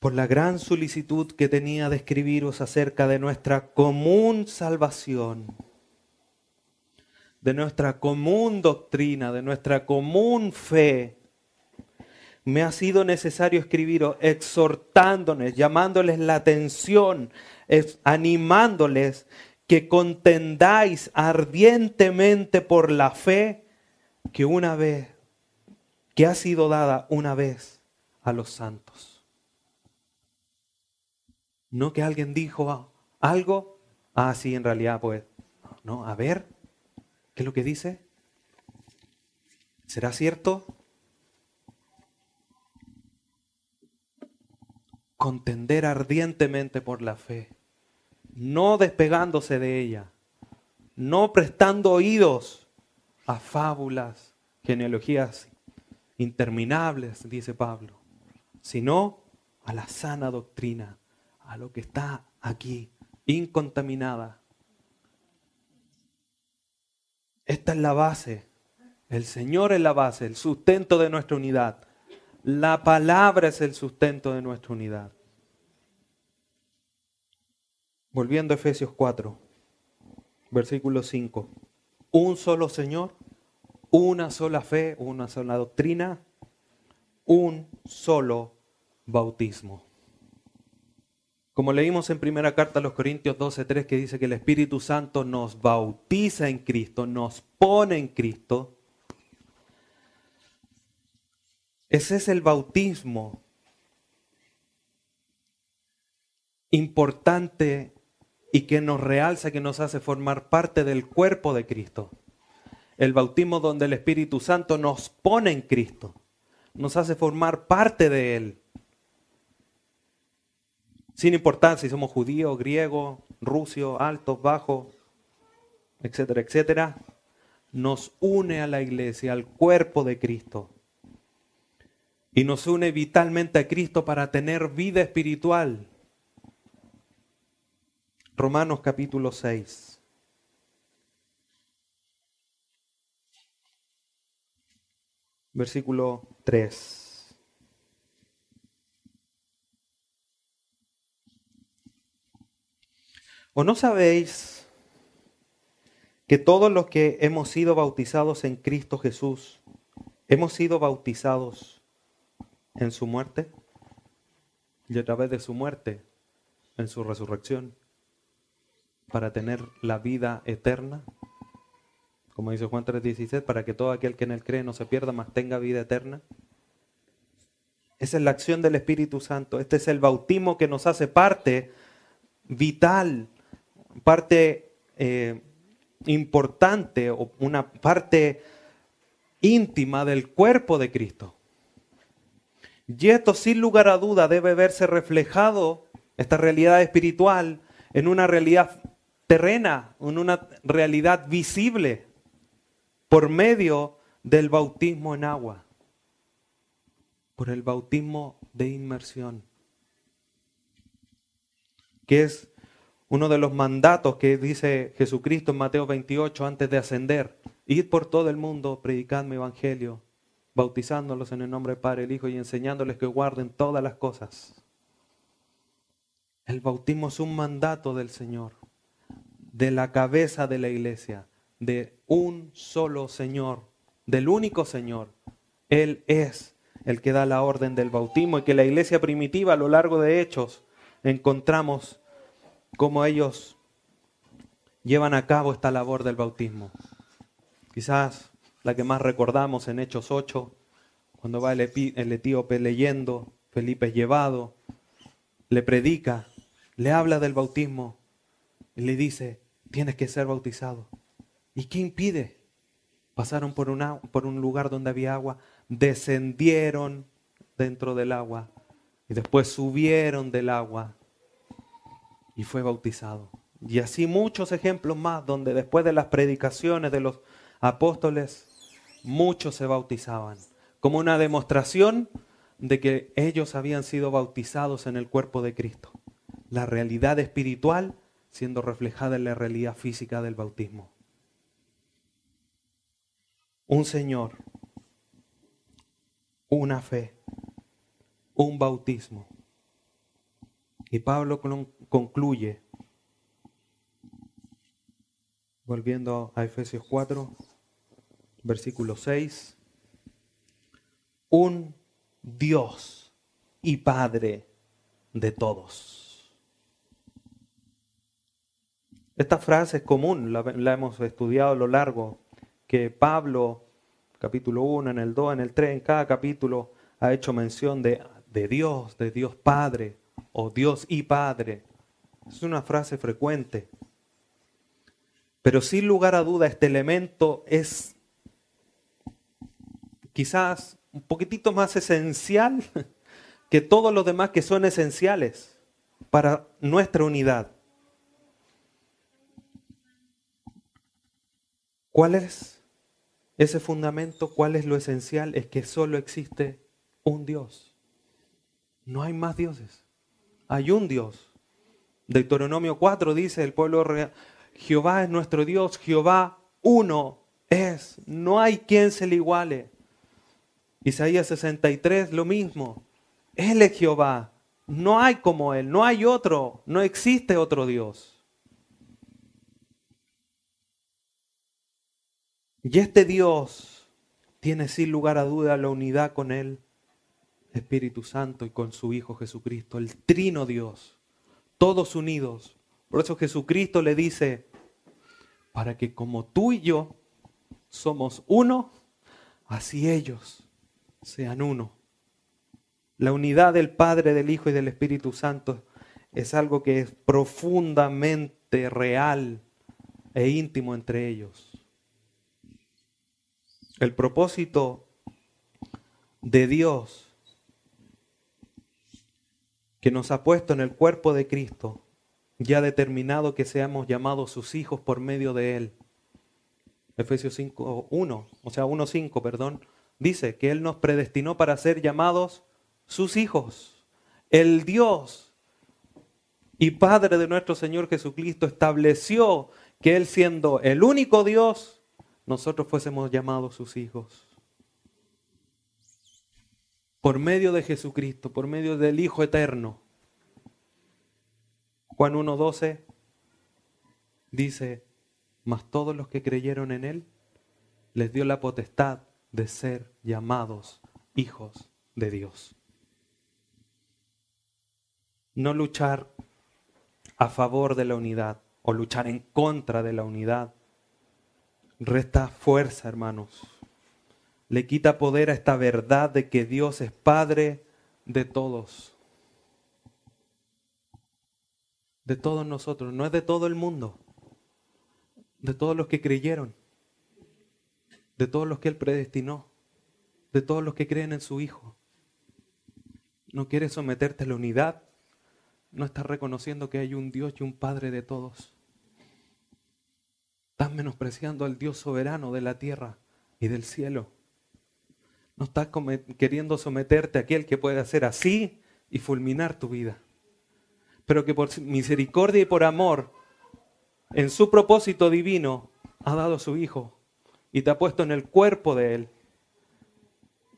por la gran solicitud que tenía de escribiros acerca de nuestra común salvación, de nuestra común doctrina, de nuestra común fe, me ha sido necesario escribiros exhortándoles, llamándoles la atención, animándoles que contendáis ardientemente por la fe que una vez, que ha sido dada una vez a los santos. No que alguien dijo algo, ah, sí, en realidad, pues, no, a ver, ¿qué es lo que dice? ¿Será cierto? Contender ardientemente por la fe, no despegándose de ella, no prestando oídos a fábulas, genealogías interminables, dice Pablo, sino a la sana doctrina, a lo que está aquí, incontaminada. Esta es la base. El Señor es la base, el sustento de nuestra unidad. La palabra es el sustento de nuestra unidad. Volviendo a Efesios 4, versículo 5. Un solo Señor, una sola fe, una sola doctrina, un solo bautismo. Como leímos en primera carta a los Corintios 12:3 que dice que el Espíritu Santo nos bautiza en Cristo, nos pone en Cristo, Ese es el bautismo importante y que nos realza, que nos hace formar parte del cuerpo de Cristo. El bautismo donde el Espíritu Santo nos pone en Cristo, nos hace formar parte de Él. Sin importar si somos judíos, griegos, rusios, altos, bajos, etcétera, etcétera, nos une a la iglesia, al cuerpo de Cristo y nos une vitalmente a Cristo para tener vida espiritual. Romanos capítulo 6. Versículo 3. ¿O no sabéis que todos los que hemos sido bautizados en Cristo Jesús, hemos sido bautizados en su muerte y a través de su muerte en su resurrección para tener la vida eterna. Como dice Juan 3:16, para que todo aquel que en él cree no se pierda, mas tenga vida eterna. Esa es la acción del Espíritu Santo. Este es el bautismo que nos hace parte vital, parte eh, importante o una parte íntima del cuerpo de Cristo. Y esto sin lugar a duda debe verse reflejado, esta realidad espiritual, en una realidad terrena, en una realidad visible, por medio del bautismo en agua, por el bautismo de inmersión, que es uno de los mandatos que dice Jesucristo en Mateo 28 antes de ascender. Id por todo el mundo, predicad mi evangelio bautizándolos en el nombre del Padre, el Hijo y enseñándoles que guarden todas las cosas. El bautismo es un mandato del Señor, de la cabeza de la iglesia, de un solo Señor, del único Señor. Él es el que da la orden del bautismo y que la iglesia primitiva a lo largo de hechos encontramos cómo ellos llevan a cabo esta labor del bautismo. Quizás la que más recordamos en Hechos 8, cuando va el, etíope leyendo, Felipe es llevado, le predica, le habla del bautismo y le dice, tienes que ser bautizado. ¿Y qué impide? Pasaron por, por un lugar donde había agua, descendieron dentro del agua y después subieron del agua y fue bautizado. Y así muchos ejemplos más donde después de las predicaciones de los apóstoles, muchos se bautizaban, como una demostración de que ellos habían sido bautizados en el cuerpo de Cristo. La realidad espiritual siendo reflejada en la realidad física del bautismo. Un Señor, una fe, un bautismo. Y Pablo concluye, volviendo a Efesios 4, versículo 6, un Dios y Padre de todos. Esta frase es común, la, hemos estudiado a lo largo, que Pablo, capítulo 1, en el 2, en el 3, en cada capítulo ha hecho mención de, de Dios, de Dios Padre o Dios y Padre. Es una frase frecuente. Pero sin lugar a duda este elemento es quizás un poquitito más esencial que todos los demás que son esenciales para nuestra unidad. ¿Cuál es ese fundamento? ¿Cuál es lo esencial? Es que solo existe un Dios. No hay más dioses. Hay un Dios. Deuteronomio 4 dice el pueblo real, Jehová es nuestro Dios, Jehová uno es, no hay quien se le iguale. Isaías 63, lo mismo. Él es Jehová. No hay como Él, no hay otro, no existe otro Dios. Y este Dios tiene sin lugar a duda la unidad con Él, Espíritu Santo, y con su Hijo Jesucristo, el trino Dios, todos unidos. Por eso Jesucristo le dice, para que como tú y yo somos uno, así ellos sean uno. La unidad del Padre, del Hijo y del Espíritu Santo es algo que es profundamente real e íntimo entre ellos. El propósito de Dios que nos ha puesto en el cuerpo de Cristo ya determinado que seamos llamados sus hijos por medio de Él. Efesios 5, 1, o sea, 1.5, perdón, dice que Él nos predestinó para ser llamados sus hijos. El Dios y Padre de nuestro Señor Jesucristo estableció que Él siendo el único Dios, nosotros fuésemos llamados sus hijos. Por medio de Jesucristo, por medio del Hijo Eterno. Juan 1.12 dice, mas todos los que creyeron en Él, les dio la potestad de ser llamados hijos de Dios. No luchar a favor de la unidad o luchar en contra de la unidad resta fuerza, hermanos. Le quita poder a esta verdad de que Dios es Padre de todos. De todos nosotros, no es de todo el mundo, de todos los que creyeron de todos los que Él predestinó, de todos los que creen en su Hijo. No quieres someterte a la unidad, no estás reconociendo que hay un Dios y un Padre de todos. Estás menospreciando al Dios soberano de la tierra y del cielo. No estás queriendo someterte a aquel que puede hacer así y fulminar tu vida. Pero que por misericordia y por amor, en su propósito divino, ha dado a su Hijo y te ha puesto en el cuerpo de Él.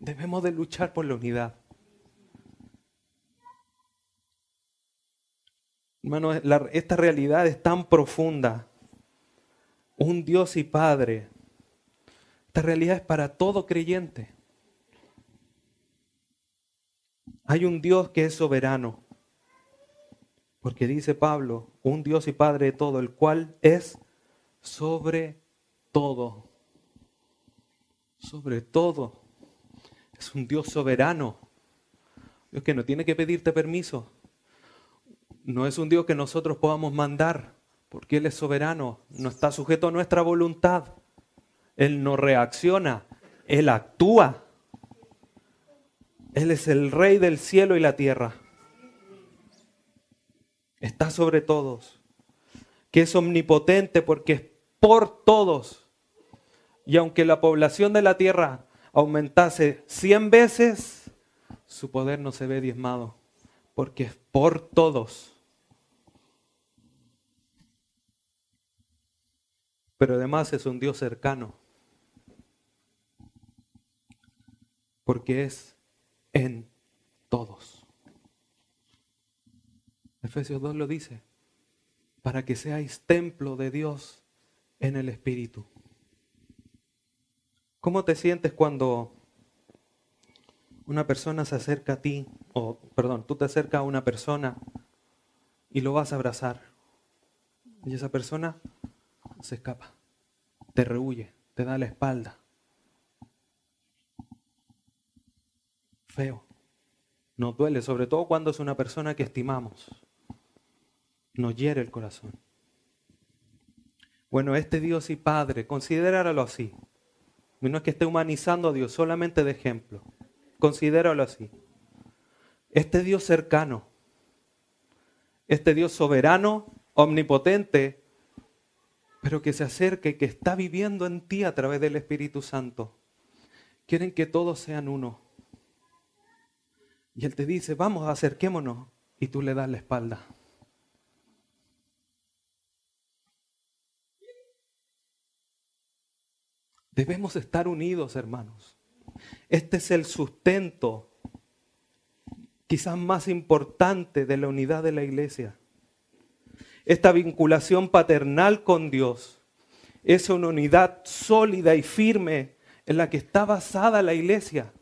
Debemos de luchar por la unidad. Hermano, esta realidad es tan profunda. Un Dios y Padre. Esta realidad es para todo creyente. Hay un Dios que es soberano. Porque dice Pablo, un Dios y Padre de todo, el cual es sobre todo. Sobre todo. Es un Dios soberano. Dios que no tiene que pedirte permiso. No es un Dios que nosotros podamos mandar, porque Él es soberano. No está sujeto a nuestra voluntad. Él no reacciona. Él actúa. Él es el rey del cielo y la tierra. Está sobre todos. Que es omnipotente porque es por todos. Y aunque la población de la tierra aumentase cien veces, su poder no se ve diezmado porque es por todos. Pero además es un Dios cercano porque es en todos. Efesios 2 lo dice, para que seáis templo de Dios en el Espíritu. ¿Cómo te sientes cuando una persona se acerca a ti, o perdón, tú te acercas a una persona y lo vas a abrazar? Y esa persona se escapa, te rehuye, te da la espalda. Feo. Nos duele, sobre todo cuando es una persona que estimamos. Nos hiere el corazón. Bueno, este Dios y Padre, considéralo así. No es que esté humanizando a Dios, solamente de ejemplo. Considéralo así. Este Dios cercano, este Dios soberano, omnipotente, pero que se acerque, que está viviendo en ti a través del Espíritu Santo. Quieren que todos sean uno. Y Él te dice, vamos, acerquémonos. Y tú le das la espalda. Debemos estar unidos, hermanos. Este es el sustento quizás más importante de la unidad de la iglesia. Esta vinculación paternal con Dios es una unidad sólida y firme en la que está basada la iglesia.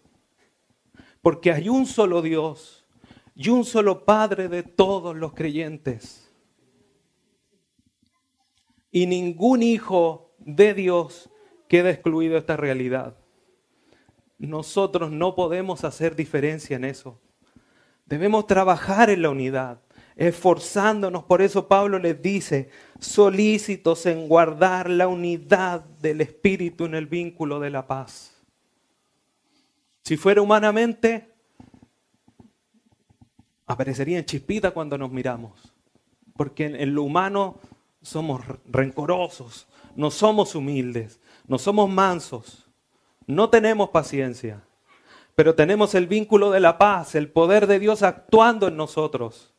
Porque hay un solo Dios y un solo Padre de todos los creyentes. Y ningún hijo de Dios queda excluido esta realidad. Nosotros no podemos hacer diferencia en eso. Debemos trabajar en la unidad, esforzándonos. Por eso Pablo les dice, solícitos en guardar la unidad del Espíritu en el vínculo de la paz. Si fuera humanamente, aparecería en chispita cuando nos miramos. Porque en, lo humano somos rencorosos, no somos humildes, no somos mansos, no tenemos paciencia. Pero tenemos el vínculo de la paz, el poder de Dios actuando en nosotros.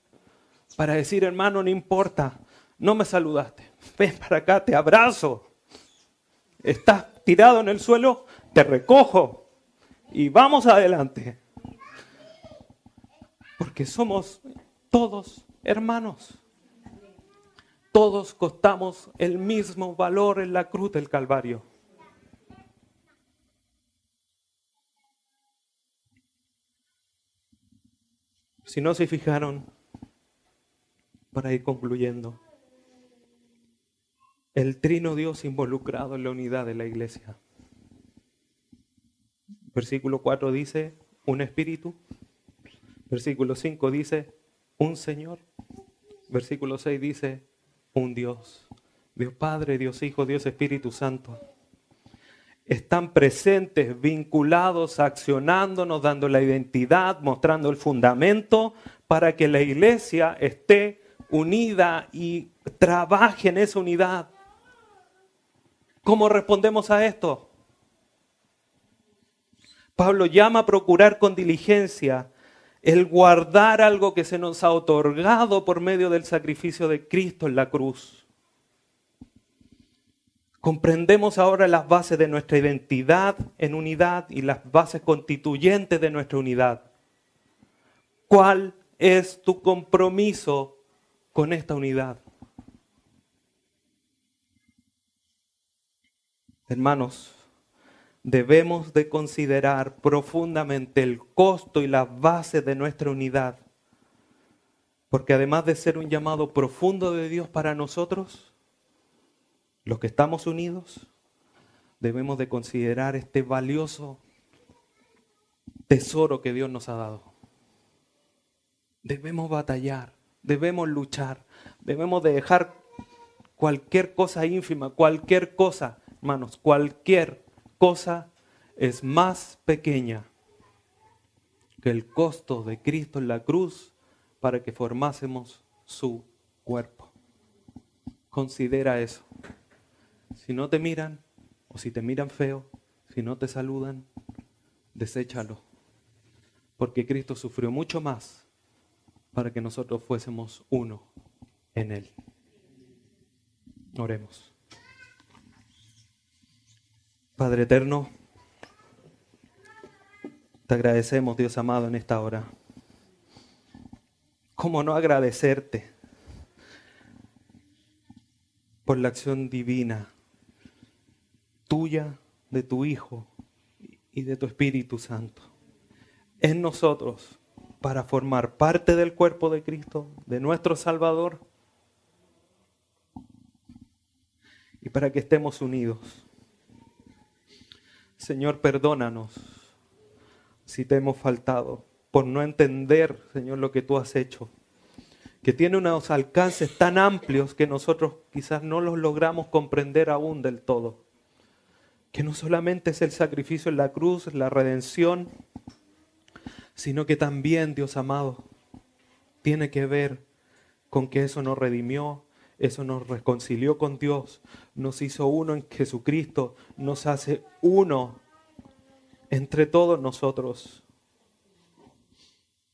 Para decir, hermano, no importa, no me saludaste. Ven para acá, te abrazo. Estás tirado en el suelo, te recojo y vamos adelante. Porque somos todos hermanos. Todos costamos el mismo valor en la cruz del Calvario. Si no se fijaron, para ir concluyendo, el trino Dios involucrado en la unidad de la iglesia. Versículo 4 dice, un espíritu. Versículo 5 dice, un Señor. Versículo 6 dice, un Dios. Dios Padre, Dios Hijo, Dios Espíritu Santo. Están presentes, vinculados, accionándonos, dando la identidad, mostrando el fundamento para que la iglesia esté unida y trabaje en esa unidad. ¿Cómo respondemos a esto? Pablo llama a procurar con diligencia el guardar algo que se nos ha otorgado por medio del sacrificio de Cristo en la cruz. Comprendemos ahora las bases de nuestra identidad en unidad y las bases constituyentes de nuestra unidad. ¿Cuál es tu compromiso con esta unidad? Hermanos, debemos de considerar profundamente el costo y la base de nuestra unidad. Porque además de ser un llamado profundo de Dios para nosotros, los que estamos unidos, debemos de considerar este valioso tesoro que Dios nos ha dado. Debemos batallar, debemos luchar, debemos de dejar cualquier cosa ínfima, cualquier cosa, hermanos, cualquier cosa es más pequeña que el costo de Cristo en la cruz para que formásemos su cuerpo. Considera eso. Si no te miran, o si te miran feo, si no te saludan, deséchalo. Porque Cristo sufrió mucho más para que nosotros fuésemos uno en Él. Oremos. Padre eterno, te agradecemos, Dios amado, en esta hora. ¿Cómo no agradecerte por la acción divina tuya, de tu Hijo y de tu Espíritu Santo en nosotros para formar parte del cuerpo de Cristo, de nuestro Salvador, y para que estemos unidos? Señor, perdónanos si te hemos faltado por no entender, Señor, lo que tú has hecho, que tiene unos alcances tan amplios que nosotros quizás no los logramos comprender aún del todo, que no solamente es el sacrificio en la cruz, la redención, sino que también, Dios amado, tiene que ver con que eso nos redimió, eso nos reconcilió con Dios, nos hizo uno en Jesucristo, nos hace uno entre todos nosotros.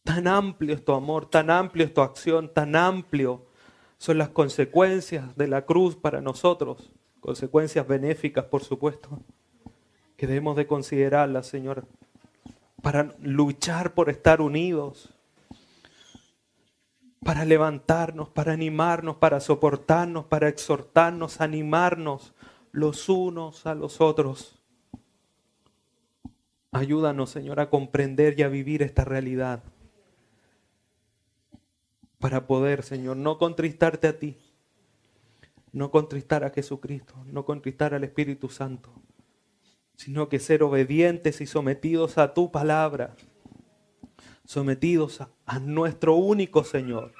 Tan amplio es tu amor, tan amplio es tu acción, tan amplio son las consecuencias de la cruz para nosotros, consecuencias benéficas, por supuesto, que debemos de considerarlas, Señor, para luchar por estar unidos, para levantarnos, para animarnos, para soportarnos, para exhortarnos, animarnos los unos a los otros. Ayúdanos, Señor, a comprender y a vivir esta realidad. Para poder, Señor, no contristarte a ti, no contristar a Jesucristo, no contristar al Espíritu Santo, sino que ser obedientes y sometidos a tu palabra, sometidos a, nuestro único Señor,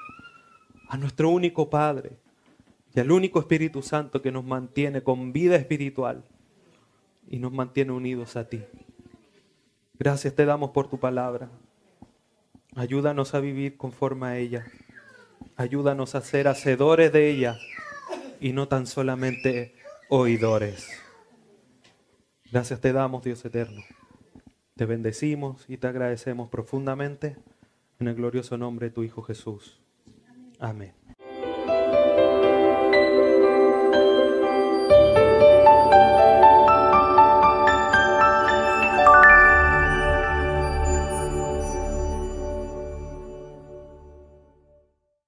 a nuestro único Padre y al único Espíritu Santo que nos mantiene con vida espiritual y nos mantiene unidos a ti. Gracias te damos por tu palabra. Ayúdanos a vivir conforme a ella. Ayúdanos a ser hacedores de ella y no tan solamente oidores. Gracias te damos, Dios eterno. Te bendecimos y te agradecemos profundamente en el glorioso nombre de tu Hijo Jesús. Amén.